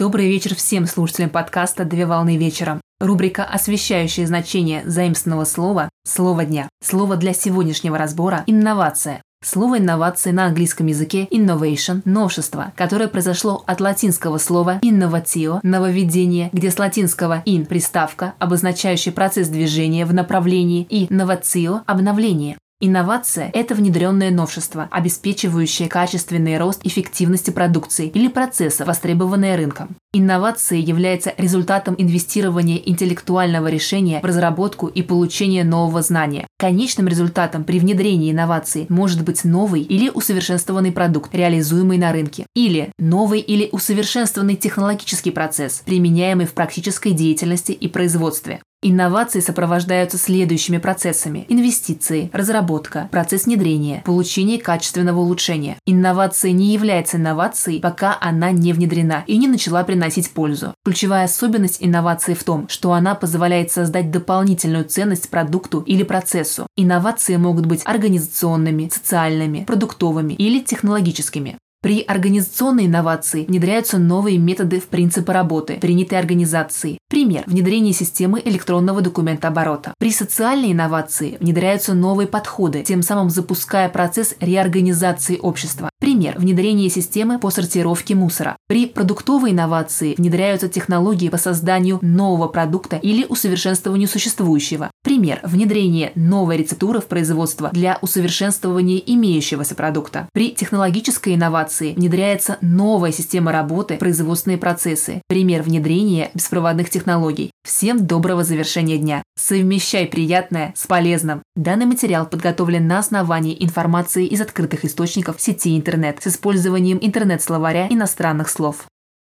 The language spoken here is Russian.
Добрый вечер всем слушателям подкаста «Две волны вечером». Рубрика, освещающая значение заимственного слова «Слово дня». Слово для сегодняшнего разбора – «инновация». Слово «инновации» на английском языке «innovation» – новшество, которое произошло от латинского слова «innovatio» – нововведение, где с латинского «in» – приставка, обозначающая процесс движения в направлении, и «novatio» – обновление. Инновация – это внедренное новшество, обеспечивающее качественный рост эффективности продукции или процесса, востребованное рынком. Инновация является результатом инвестирования интеллектуального решения в разработку и получение нового знания. Конечным результатом при внедрении инновации может быть новый или усовершенствованный продукт, реализуемый на рынке, или новый или усовершенствованный технологический процесс, применяемый в практической деятельности и производстве. Инновации сопровождаются следующими процессами – инвестиции, разработка, процесс внедрения, получение качественного улучшения. Инновация не является инновацией, пока она не внедрена и не начала приносить пользу. Ключевая особенность инновации в том, что она позволяет создать дополнительную ценность продукту или процессу. Инновации могут быть организационными, социальными, продуктовыми или технологическими. При организационной инновации внедряются новые методы в принципы работы, принятой организации. Пример – внедрение системы электронного документооборота. При социальной инновации внедряются новые подходы, тем самым запуская процесс реорганизации общества. Пример – внедрение системы по сортировке мусора. При продуктовой инновации внедряются технологии по созданию нового продукта или усовершенствованию существующего. Пример – внедрение новой рецептуры в производство для усовершенствования имеющегося продукта. При технологической инновации внедряется новая система работы, производственные процессы. Пример внедрения беспроводных технологий. Всем доброго завершения дня. Совмещай приятное с полезным. Данный материал подготовлен на основании информации из открытых источников сети интернет с использованием интернет-словаря иностранных слов.